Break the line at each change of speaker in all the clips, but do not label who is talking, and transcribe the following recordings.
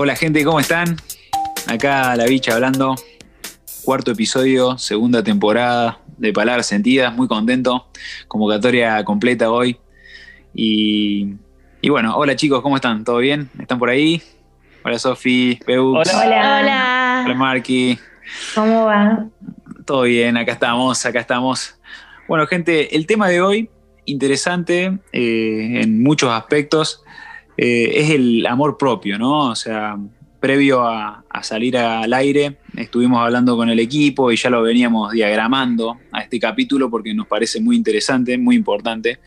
Hola gente, ¿cómo están? Acá la bicha hablando. Cuarto episodio, segunda temporada de Palabras Sentidas, muy contento. Convocatoria completa hoy. Y, y bueno, hola chicos, ¿cómo están? ¿Todo bien? ¿Están por ahí? Hola Sofi, Peu.
Hola.
Hola.
Hola Marky.
¿Cómo va?
Todo bien, acá estamos, acá estamos. Bueno, gente, el tema de hoy, interesante eh, en muchos aspectos, eh, es el amor propio, ¿no? O sea, previo a, salir al aire, estuvimos hablando con el equipo y ya lo veníamos diagramando a este capítulo porque nos parece muy interesante, muy importante.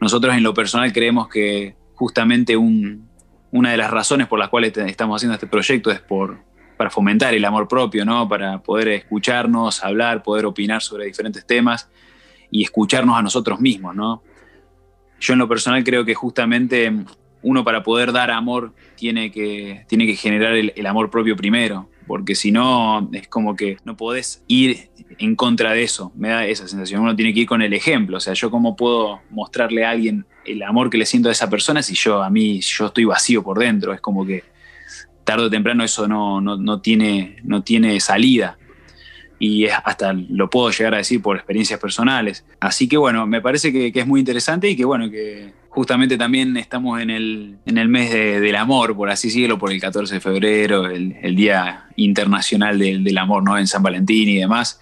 Nosotros en lo personal creemos que justamente un, una de las razones por las cuales estamos haciendo este proyecto es por, para fomentar el amor propio, ¿no? Para poder escucharnos, hablar, poder opinar sobre diferentes temas y escucharnos a nosotros mismos, ¿no? Yo en lo personal creo que justamente uno para poder dar amor tiene que, tiene que generar el, amor propio primero, porque si no es como que no podés ir en contra de eso, me da esa sensación, uno tiene que ir con el ejemplo, o sea, yo cómo puedo mostrarle a alguien el amor que le siento a esa persona si yo a mí yo estoy vacío por dentro, es como que tarde o temprano eso no, no, no tiene, no tiene salida. Y hasta lo puedo llegar a decir por experiencias personales. Así que bueno, me parece que, es muy interesante y que bueno, que justamente también estamos en el, en el mes de, del amor, por así decirlo, por el 14 de febrero, el, el Día Internacional del, del, Amor, ¿no? En San Valentín y demás,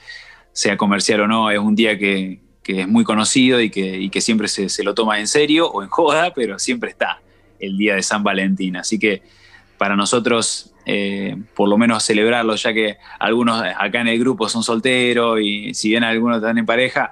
sea comercial o no, es un día que, que es muy conocido y que, y que siempre se, se, lo toma en serio o en joda, pero siempre está el Día de San Valentín. Así que para nosotros eh, por lo menos celebrarlo, ya que algunos acá en el grupo son solteros y si bien algunos están en pareja,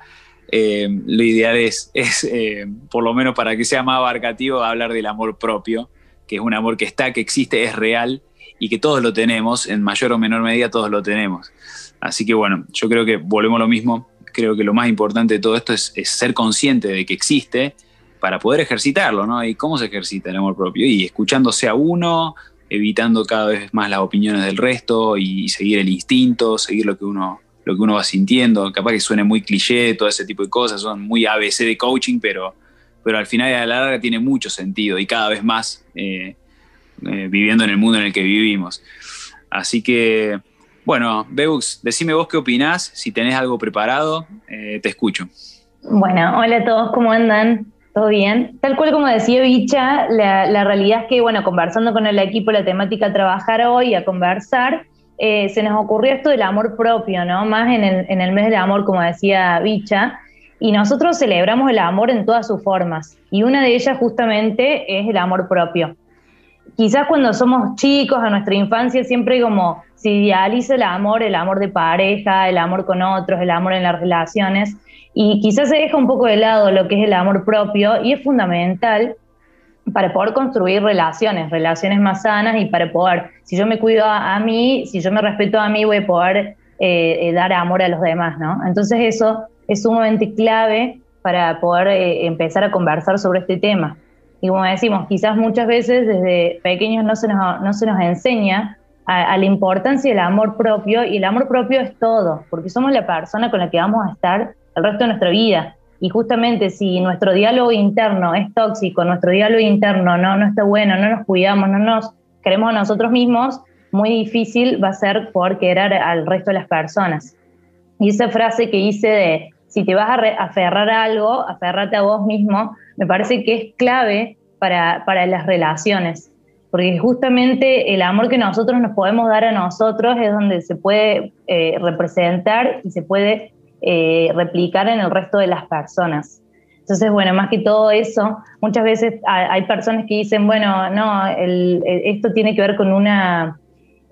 eh, lo ideal es, es eh, por lo menos para que sea más abarcativo, hablar del amor propio, que es un amor que está, que existe, es real y que todos lo tenemos, en mayor o menor medida todos lo tenemos. Así que bueno, yo creo que volvemos a lo mismo, creo que lo más importante de todo esto es, es ser consciente de que existe para poder ejercitarlo, ¿no? ¿Y cómo se ejercita el amor propio? Y escuchándose a uno, evitando cada vez más las opiniones del resto y seguir el instinto, seguir lo que uno, lo que uno va sintiendo. Capaz que suene muy cliché, todo ese tipo de cosas, son muy ABC de coaching, pero, pero al final y a la larga tiene mucho sentido y cada vez más eh, eh, viviendo en el mundo en el que vivimos. Así que, bueno, Beux, decime vos qué opinás, si tenés algo preparado, eh, te escucho.
Bueno, hola a todos, ¿cómo andan? ¿Todo bien? Tal cual como decía Bicha, la, la, realidad es que, bueno, conversando con el equipo, la temática a trabajar hoy, a conversar, eh, se nos ocurrió esto del amor propio, ¿no? Más en el, en el mes del amor, como decía Bicha, y nosotros celebramos el amor en todas sus formas, y una de ellas justamente es el amor propio. Quizás cuando somos chicos, a nuestra infancia, siempre como se idealiza el amor, el amor de pareja, el amor con otros, el amor en las relaciones, y quizás se deja un poco de lado lo que es el amor propio y es fundamental para poder construir relaciones, relaciones más sanas y para poder, si yo me cuido a, mí, si yo me respeto a mí, voy a poder eh, eh, dar amor a los demás, ¿no? Entonces eso es sumamente clave para poder eh, empezar a conversar sobre este tema. Y como decimos, quizás muchas veces desde pequeños no se nos, no se nos enseña a, a la importancia del amor propio y el amor propio es todo, porque somos la persona con la que vamos a estar el resto de nuestra vida. Y justamente si nuestro diálogo interno es tóxico, nuestro diálogo interno no, no está bueno, no nos cuidamos, no nos queremos a nosotros mismos, muy difícil va a ser poder querer al resto de las personas. Y esa frase que hice de si te vas a aferrar a algo, aferrate a vos mismo, me parece que es clave para, para las relaciones. Porque justamente el amor que nosotros nos podemos dar a nosotros es donde se puede eh, representar y se puede eh, replicar en el resto de las personas. Entonces, bueno, más que todo eso, muchas veces hay personas que dicen, bueno, no, el, esto tiene que ver con una,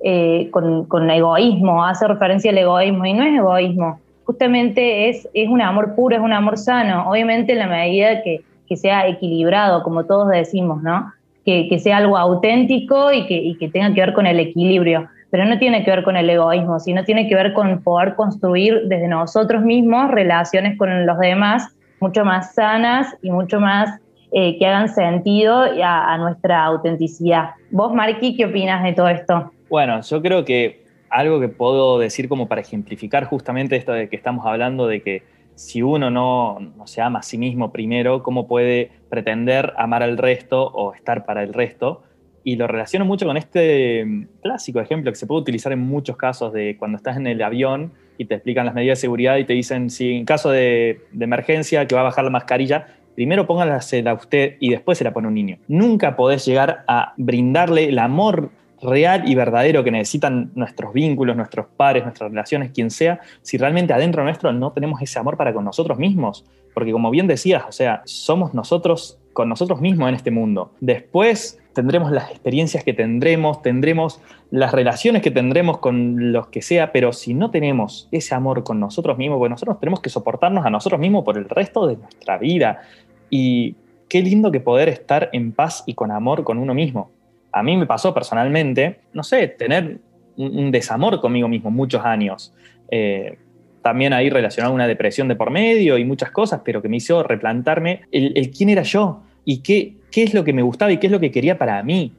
eh, con, con, egoísmo, hace referencia al egoísmo, y no es egoísmo, justamente es, es un amor puro, es un amor sano, obviamente en la medida que, que sea equilibrado, como todos decimos, ¿no? Que, que sea algo auténtico y que, y que tenga que ver con el equilibrio pero no tiene que ver con el egoísmo, sino tiene que ver con poder construir desde nosotros mismos relaciones con los demás mucho más sanas y mucho más eh, que hagan sentido a, a, nuestra autenticidad. Vos, Marqui, ¿qué opinas de todo esto?
Bueno, yo creo que algo que puedo decir como para ejemplificar justamente esto de que estamos hablando de que si uno no, no se ama a sí mismo primero, ¿cómo puede pretender amar al resto o estar para el resto? Y lo relaciono mucho con este mm, clásico ejemplo que se puede utilizar en muchos casos de cuando estás en el avión y te explican las medidas de seguridad y te dicen si en caso de, emergencia que va a bajar la mascarilla, primero póngasela a usted y después se la pone un niño. Nunca podés llegar a brindarle el amor real y verdadero que necesitan nuestros vínculos, nuestros pares, nuestras relaciones, quien sea, si realmente adentro nuestro no tenemos ese amor para con nosotros mismos. Porque como bien decías, o sea, somos nosotros con nosotros mismos en este mundo. Después tendremos las experiencias que tendremos, tendremos las relaciones que tendremos con los que sea, pero si no tenemos ese amor con nosotros mismos, pues nosotros tenemos que soportarnos a nosotros mismos por el resto de nuestra vida. Y qué lindo que poder estar en paz y con amor con uno mismo. A mí me pasó personalmente, no sé, tener un, desamor conmigo mismo muchos años. Eh, también ahí relacionado a una depresión de por medio y muchas cosas, pero que me hizo replantarme el, quién era yo y qué, qué es lo que me gustaba y qué es lo que quería para mí.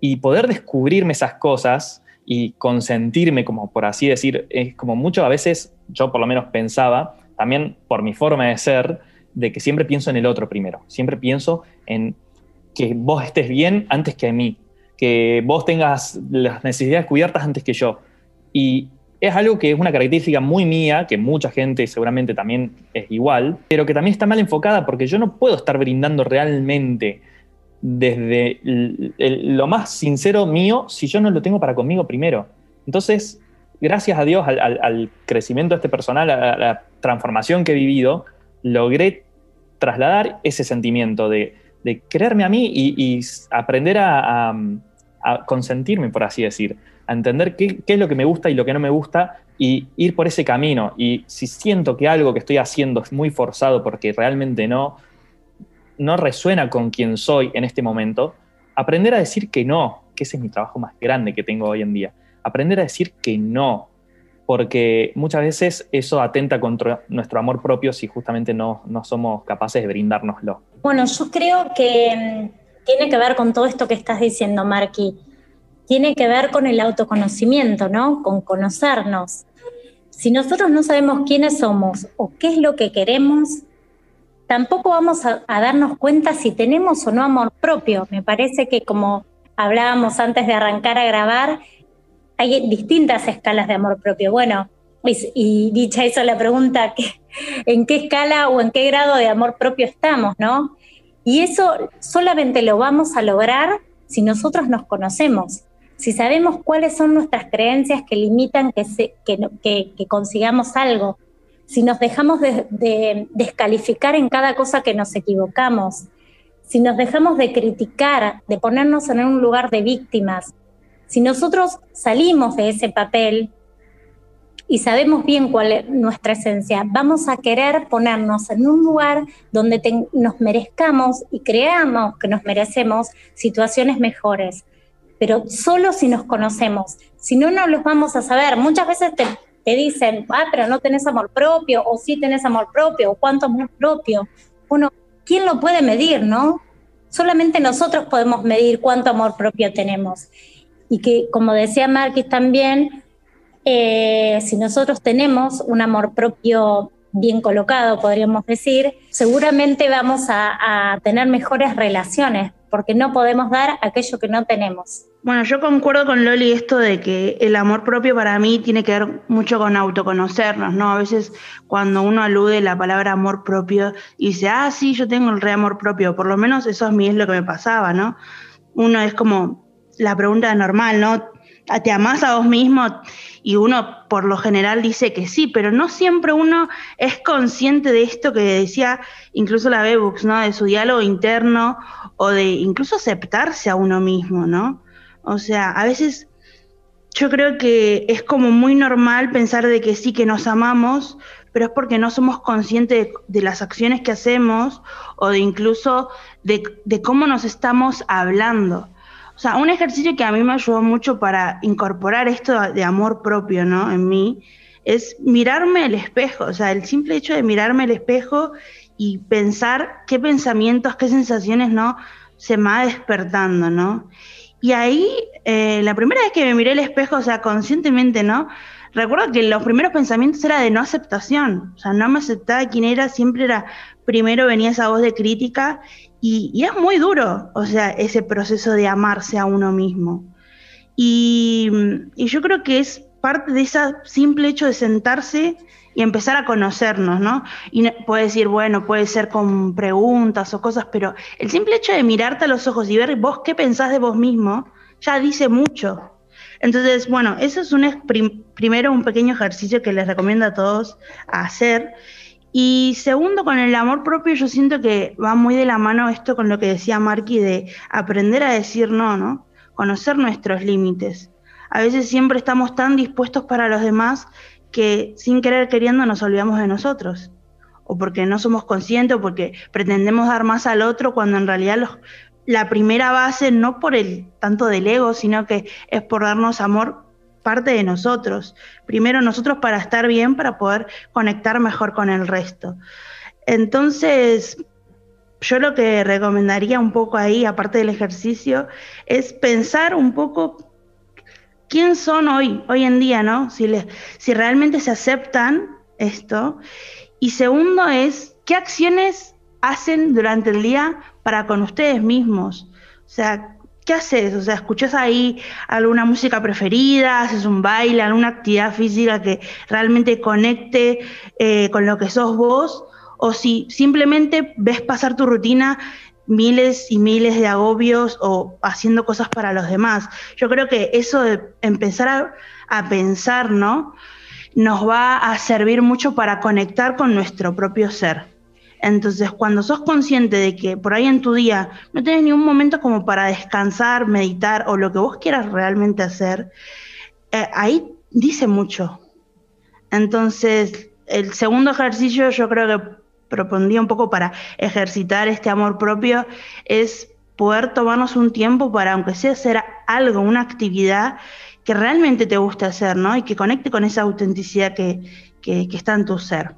Y poder descubrirme esas cosas y consentirme, como por así decir, es como mucho a veces, yo por lo menos pensaba, también por mi forma de ser, de que siempre pienso en el otro primero, siempre pienso en que vos estés bien antes que a mí, que vos tengas las necesidades cubiertas antes que yo. Y es algo que es una característica muy mía, que mucha gente seguramente también es igual, pero que también está mal enfocada porque yo no puedo estar brindando realmente desde lo más sincero mío si yo no lo tengo para conmigo primero. Entonces, gracias a Dios, al, crecimiento de este personal, a, la transformación que he vivido, logré trasladar ese sentimiento de, de creerme a mí y, aprender a consentirme, por así decir a entender qué, es lo que me gusta y lo que no me gusta y ir por ese camino. Y si siento que algo que estoy haciendo es muy forzado porque realmente no, no resuena con quien soy en este momento, aprender a decir que no, que ese es mi trabajo más grande que tengo hoy en día. Aprender a decir que no, porque muchas veces eso atenta contra nuestro amor propio si justamente no, no somos capaces de brindárnoslo.
Bueno, yo creo que tiene que ver con todo esto que estás diciendo, Marky tiene que ver con el autoconocimiento, ¿no? Con conocernos. Si nosotros no sabemos quiénes somos o qué es lo que queremos, tampoco vamos a, darnos cuenta si tenemos o no amor propio. Me parece que como hablábamos antes de arrancar a grabar, hay distintas escalas de amor propio. Bueno, y, dicha eso la pregunta, ¿en qué escala o en qué grado de amor propio estamos, no? Y eso solamente lo vamos a lograr si nosotros nos conocemos si sabemos cuáles son nuestras creencias que limitan que, consigamos algo, si nos dejamos de, descalificar en cada cosa que nos equivocamos, si nos dejamos de criticar, de ponernos en un lugar de víctimas, si nosotros salimos de ese papel y sabemos bien cuál es nuestra esencia, vamos a querer ponernos en un lugar donde nos merezcamos y creamos que nos merecemos situaciones mejores pero solo si nos conocemos. Si no, no los vamos a saber. Muchas veces te, dicen, ah, pero no tenés amor propio, o sí tenés amor propio, o cuánto amor propio. Bueno, ¿quién lo puede medir, no? Solamente nosotros podemos medir cuánto amor propio tenemos. Y que, como decía Marquis también, eh, si nosotros tenemos un amor propio bien colocado, podríamos decir, seguramente vamos a tener mejores relaciones, porque no podemos dar aquello que no tenemos.
Bueno, yo concuerdo con Loli esto de que el amor propio para mí tiene que ver mucho con autoconocernos, ¿no? A veces cuando uno alude la palabra amor propio y dice, ah, sí, yo tengo el re amor propio, por lo menos eso a mí es lo que me pasaba, ¿no? Uno es como la pregunta normal, ¿no? ¿Te amás a vos mismo? Y uno por lo general dice que sí, pero no siempre uno es consciente de esto que decía incluso la Bebux, ¿no? De su diálogo interno o de incluso aceptarse a uno mismo, ¿no? O sea, a veces yo creo que es como muy normal pensar de que sí, que nos amamos, pero es porque no somos conscientes de, las acciones que hacemos o de incluso de, cómo nos estamos hablando. O sea, un ejercicio que a mí me ayudó mucho para incorporar esto de amor propio, ¿no? En mí, es mirarme el espejo, o sea, el simple hecho de mirarme el espejo y pensar qué pensamientos, qué sensaciones, ¿no? Se me va despertando, ¿no? Y ahí, eh, la primera vez que me miré el espejo, o sea, conscientemente, ¿no? Recuerdo que los primeros pensamientos era de no aceptación, o sea, no me aceptaba quién era, siempre era, primero venía esa voz de crítica y, es muy duro, o sea, ese proceso de amarse a uno mismo. Y, y yo creo que es parte de ese simple hecho de sentarse y empezar a conocernos, ¿no? Y puede decir, bueno, puede ser con preguntas o cosas, pero el simple hecho de mirarte a los ojos y ver vos qué pensás de vos mismo, ya dice mucho. Entonces, bueno, eso es un primero un pequeño ejercicio que les recomiendo a todos hacer. Y segundo, con el amor propio, yo siento que va muy de la mano esto con lo que decía Marky de aprender a decir no, ¿no? Conocer nuestros límites. A veces siempre estamos tan dispuestos para los demás que sin querer queriendo nos olvidamos de nosotros, o porque no somos conscientes, o porque pretendemos dar más al otro, cuando en realidad los, la primera base no por el tanto del ego, sino que es por darnos amor parte de nosotros. Primero nosotros para estar bien, para poder conectar mejor con el resto. Entonces, yo lo que recomendaría un poco ahí, aparte del ejercicio, es pensar un poco quién son hoy, hoy en día, ¿no? Si, si realmente se aceptan esto. Y segundo es, ¿qué acciones hacen durante el día para con ustedes mismos? O sea, ¿qué haces? O sea, ¿escuchas ahí alguna música preferida? ¿Haces un baile, alguna actividad física que realmente conecte eh, con lo que sos vos? O si simplemente ves pasar tu rutina miles y miles de agobios o haciendo cosas para los demás. Yo creo que eso de empezar a, pensar, ¿no? Nos va a servir mucho para conectar con nuestro propio ser. Entonces, cuando sos consciente de que por ahí en tu día no tienes ni un momento como para descansar, meditar o lo que vos quieras realmente hacer, eh, ahí dice mucho. Entonces, el segundo ejercicio yo creo que propondría un poco para ejercitar este amor propio es poder tomarnos un tiempo para, aunque sea hacer algo, una actividad que realmente te guste hacer, ¿no? Y que conecte con esa autenticidad que, está en tu ser.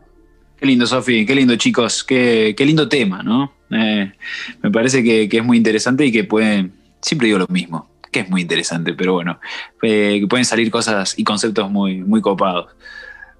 Qué lindo, Sofi, qué lindo, chicos, qué, lindo tema, ¿no? Eh, me parece que, es muy interesante y que puede, siempre digo lo mismo, que es muy interesante, pero bueno, eh, que pueden salir cosas y conceptos muy, muy copados.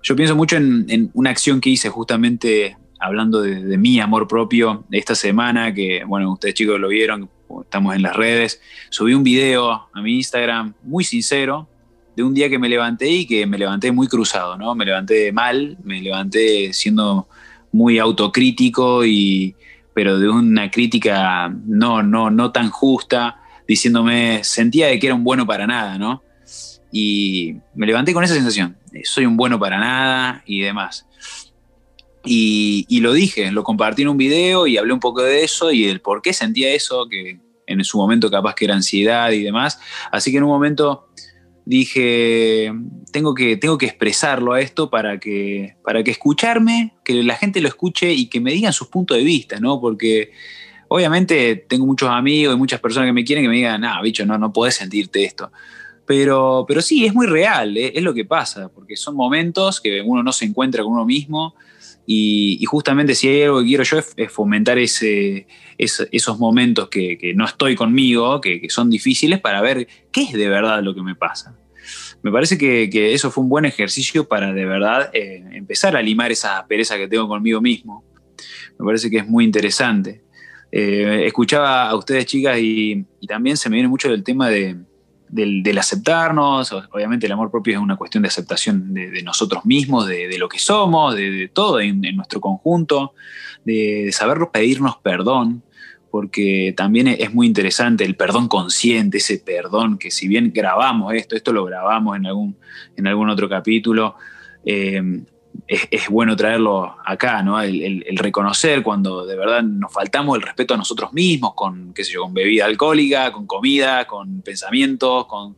Yo pienso mucho en, una acción que hice justamente hablando de, mi amor propio esta semana, que bueno, ustedes chicos lo vieron, estamos en las redes, subí un video a mi Instagram muy sincero de un día que me levanté y que me levanté muy cruzado, ¿no? Me levanté mal, me levanté siendo muy autocrítico y pero de una crítica no, no, no tan justa, diciéndome, sentía de que era un bueno para nada, ¿no? Y me levanté con esa sensación, soy un bueno para nada y demás. Y, lo dije, lo compartí en un video y hablé un poco de eso y del por qué sentía eso, que en su momento capaz que era ansiedad y demás. Así que en un momento dije, tengo que, tengo que expresarlo a esto para que, para que escucharme, que la gente lo escuche y que me digan sus puntos de vista, ¿no? Porque obviamente tengo muchos amigos y muchas personas que me quieren que me digan, ah, bicho, no, no puedes sentirte esto. Pero, pero sí, es muy real, ¿eh? es lo que pasa, porque son momentos que uno no se encuentra con uno mismo y, justamente si hay algo que quiero yo es, fomentar esos momentos que, no estoy conmigo, que, son difíciles, para ver qué es de verdad lo que me pasa. Me parece que, eso fue un buen ejercicio para de verdad eh, empezar a limar esa pereza que tengo conmigo mismo. Me parece que es muy interesante. Eh, escuchaba a ustedes chicas y, y también se me viene mucho del tema de, del, aceptarnos, obviamente el amor propio es una cuestión de aceptación de, nosotros mismos, de, lo que somos, de, todo en, nuestro conjunto, de, saber pedirnos perdón, porque también es muy interesante el perdón consciente, ese perdón que si bien grabamos esto, esto lo grabamos en algún, en algún otro capítulo, eh, es, bueno traerlo acá, ¿no? El, reconocer cuando de verdad nos faltamos el respeto a nosotros mismos, con, qué sé yo, con bebida alcohólica, con comida, con pensamientos, con,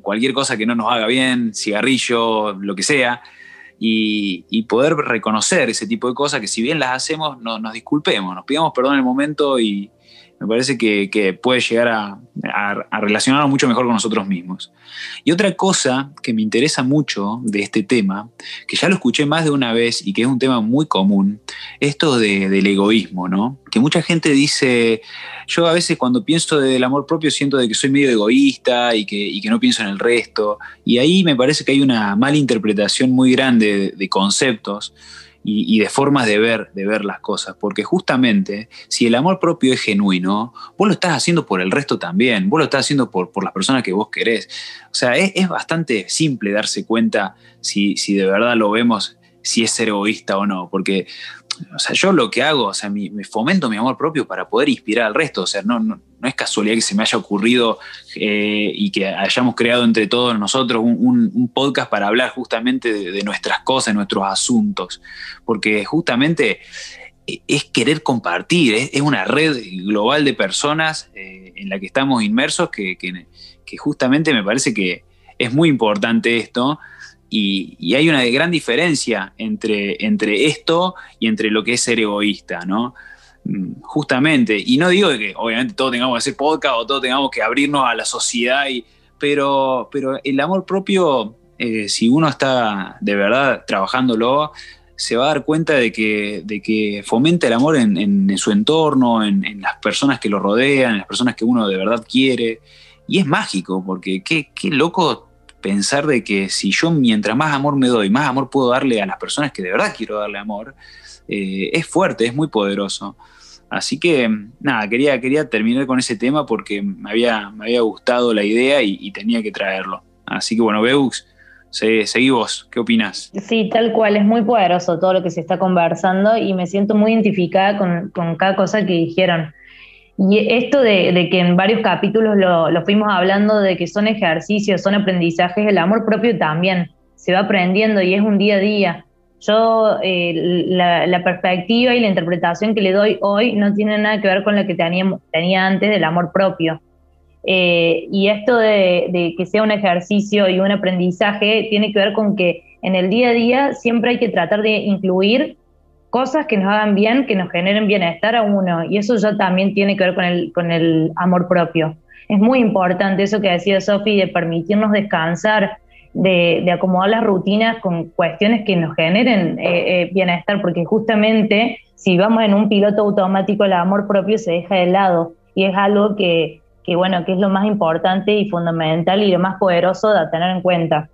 cualquier cosa que no nos haga bien, cigarrillo, lo que sea, y, poder reconocer ese tipo de cosas que si bien las hacemos, no, nos disculpemos, nos pidamos perdón en el momento y Me parece que, puede llegar a, a, relacionarnos mucho mejor con nosotros mismos. Y otra cosa que me interesa mucho de este tema, que ya lo escuché más de una vez y que es un tema muy común, esto del egoísmo, ¿no? Que mucha gente dice, yo a veces cuando pienso del amor propio siento de que soy medio egoísta y que, que no pienso en el resto. Y ahí me parece que hay una mala interpretación muy grande de conceptos y, de formas de ver, de ver las cosas. Porque justamente, si el amor propio es genuino, vos lo estás haciendo por el resto también, vos lo estás haciendo por, por las personas que vos querés. O sea, es, bastante simple darse cuenta si, si de verdad lo vemos, si es ser egoísta o no. Porque o sea, yo lo que hago, o sea, me fomento mi amor propio para poder inspirar al resto, o sea, no, no, es casualidad que se me haya ocurrido eh, y que hayamos creado entre todos nosotros un, podcast para hablar justamente de, nuestras cosas, nuestros asuntos, porque justamente eh, es querer compartir, es, una red global de personas eh, en la que estamos inmersos que, que justamente me parece que es muy importante esto y, hay una gran diferencia entre, entre esto y entre lo que es ser egoísta, ¿no? Mm, justamente, y no digo que obviamente todos tengamos que hacer podcast o todos tengamos que abrirnos a la sociedad, pero, pero el amor propio, eh, si uno está de verdad trabajándolo, se va a dar cuenta de que, de que fomenta el amor en, su entorno, en, en, las personas que lo rodean, en las personas que uno de verdad quiere. Y es mágico, porque qué, qué loco pensar de que si yo mientras más amor me doy, más amor puedo darle a las personas que de verdad quiero darle amor, eh, es fuerte, es muy poderoso. Así que nada, quería, quería terminar con ese tema porque me había, me había gustado la idea y, tenía que traerlo. Así que bueno, Beux, seguí vos, ¿qué opinas?
Sí, tal cual, es muy poderoso todo lo que se está conversando y me siento muy identificada con, con cada cosa que dijeron. Y esto de, que en varios capítulos lo, fuimos hablando de que son ejercicios, son aprendizajes, el amor propio también se va aprendiendo y es un día a día. Yo, eh, la, perspectiva y la interpretación que le doy hoy no tiene nada que ver con la que tenía, antes del amor propio. Eh, y esto de, de, que sea un ejercicio y un aprendizaje tiene que ver con que en el día a día siempre hay que tratar de incluir cosas que nos hagan bien, que nos generen bienestar a uno. Y eso ya también tiene que ver con el, con el amor propio. Es muy importante eso que decía Sofi, de permitirnos descansar, de, acomodar las rutinas con cuestiones que nos generen eh, eh, bienestar, porque justamente si vamos en un piloto automático, el amor propio se deja de lado. Y es algo que, que, bueno, que es lo más importante y fundamental y lo más poderoso de tener en cuenta.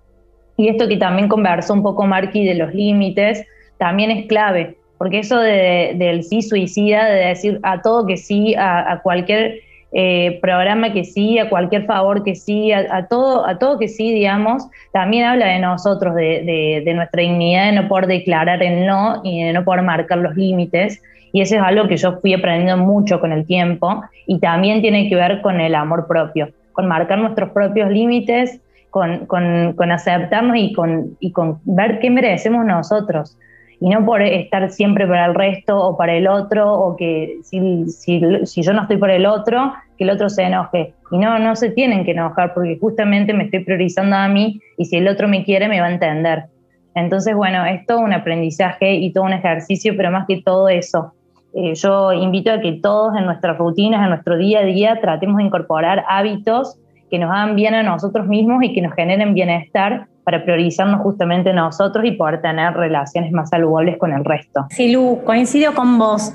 Y esto que también conversó un poco Marky de los límites, también es clave porque eso del sí suicida, de decir a todo que sí, a, cualquier eh, programa que sí, a cualquier favor que sí, a, todo, a todo que sí, digamos, también habla de nosotros, de, nuestra dignidad, de no poder declarar el no y de no poder marcar los límites. Y eso es algo que yo fui aprendiendo mucho con el tiempo y también tiene que ver con el amor propio, con marcar nuestros propios límites, con, con aceptarnos y con, y con ver qué merecemos nosotros y no por estar siempre para el resto o para el otro, o que si, si, si, yo no estoy por el otro, que el otro se enoje. Y no, no se tienen que enojar porque justamente me estoy priorizando a mí y si el otro me quiere me va a entender. Entonces, bueno, es todo un aprendizaje y todo un ejercicio, pero más que todo eso. Eh, yo invito a que todos en nuestras rutinas, en nuestro día a día, tratemos de incorporar hábitos que nos hagan bien a nosotros mismos y que nos generen bienestar para priorizarnos justamente nosotros y poder tener relaciones más saludables con el resto.
Sí, Lu, coincido con vos.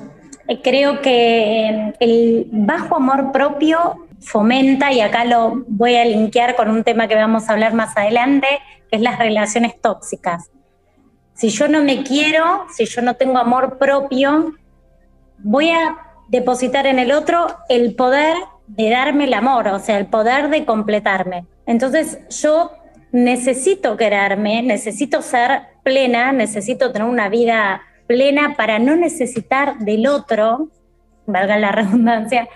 Eh, creo que eh, el bajo amor propio fomenta, y acá lo voy a linkear con un tema que vamos a hablar más adelante, que es las relaciones tóxicas. Si yo no me quiero, si yo no tengo amor propio, voy a depositar en el otro el poder de darme el amor, o sea, el poder de completarme. Entonces yo necesito quererme, necesito ser plena, necesito tener una vida plena para no necesitar del otro, valga la redundancia,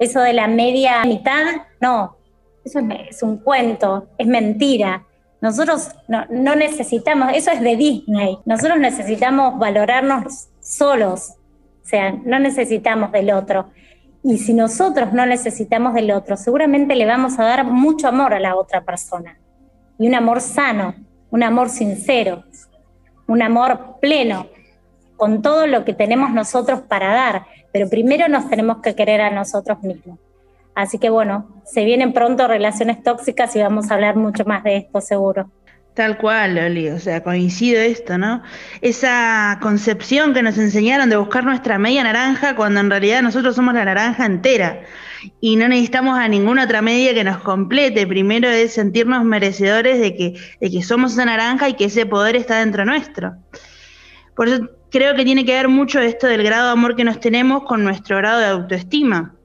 eso de la media mitad, no, eso es, un cuento, es mentira. Nosotros no, no, necesitamos, eso es de Disney, nosotros necesitamos valorarnos solos, o sea, no necesitamos del otro. Y si nosotros no necesitamos del otro, seguramente le vamos a dar mucho amor a la otra persona y un amor sano, un amor sincero, un amor pleno, con todo lo que tenemos nosotros para dar. pero primero nos tenemos que querer a nosotros mismos. Así que bueno, se vienen pronto relaciones tóxicas y vamos a hablar mucho más de esto seguro.
Tal cual, Loli, o sea, coincide esto, ¿no? Esa concepción que nos enseñaron de buscar nuestra media naranja cuando en realidad nosotros somos la naranja entera y no necesitamos a ninguna otra media que nos complete. Primero es sentirnos merecedores de que, de que somos esa naranja y que ese poder está dentro nuestro. Por eso creo que tiene que ver mucho esto del grado de amor que nos tenemos con nuestro grado de autoestima.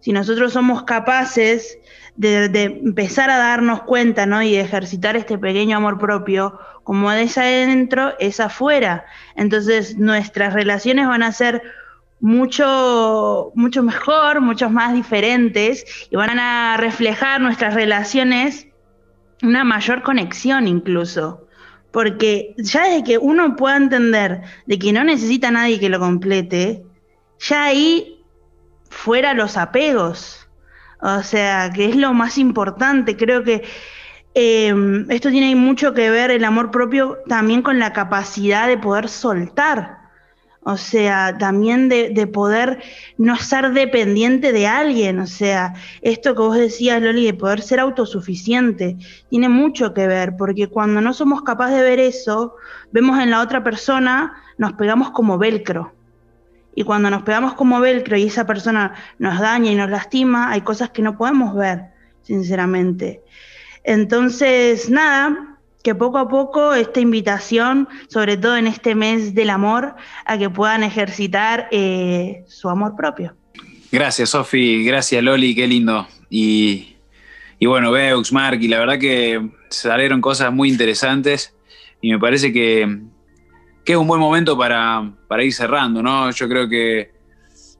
Si nosotros somos capaces de, empezar a darnos cuenta, ¿no? Y ejercitar este pequeño amor propio, como es adentro, es afuera. Entonces nuestras relaciones van a ser mucho, mucho mejor, mucho más diferentes y van a reflejar nuestras relaciones una mayor conexión incluso. Porque ya desde que uno pueda entender de que no necesita a nadie que lo complete, ya ahí fuera los apegos. O sea, que es lo más importante. Creo que em, esto tiene mucho que ver, el amor propio, también con la capacidad de poder soltar. O sea, también de, poder no ser dependiente de alguien. O sea, esto que vos decías, Loli, de poder ser autosuficiente, tiene mucho que ver, porque cuando no somos capaces de ver eso, vemos en la otra persona, nos pegamos como velcro. Y cuando nos pegamos como velcro y esa persona nos daña y nos lastima, hay cosas que no podemos ver, sinceramente. Entonces, nada, que poco a poco esta invitación, sobre todo en este mes del amor, a que puedan ejercitar eh, su amor propio.
Gracias, Sofi. Gracias, Loli. Qué lindo. Y, y bueno, Beux, Mark, y la verdad que salieron cosas muy interesantes y me parece que, que es un buen momento para, ir cerrando, ¿no? Yo creo que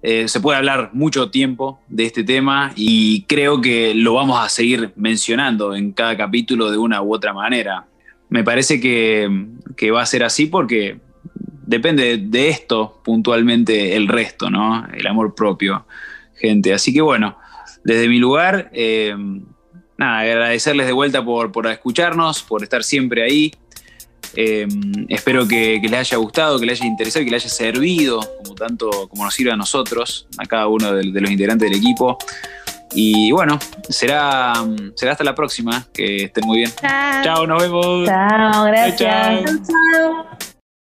eh, se puede hablar mucho tiempo de este tema y creo que lo vamos a seguir mencionando en cada capítulo de una u otra manera. Me parece que, va a ser así porque depende de esto puntualmente el resto, ¿no? El amor propio, gente. Así que bueno, desde mi lugar, eh, nada, agradecerles de vuelta por, por escucharnos, por estar siempre ahí. Eh, espero que, les haya gustado, que les haya interesado y que les haya servido, como tanto como nos sirve a nosotros, a cada uno de, los integrantes del equipo. Y bueno, será, será hasta la próxima. Que estén muy bien.
Chao,
chao nos vemos.
Chao, gracias. chao.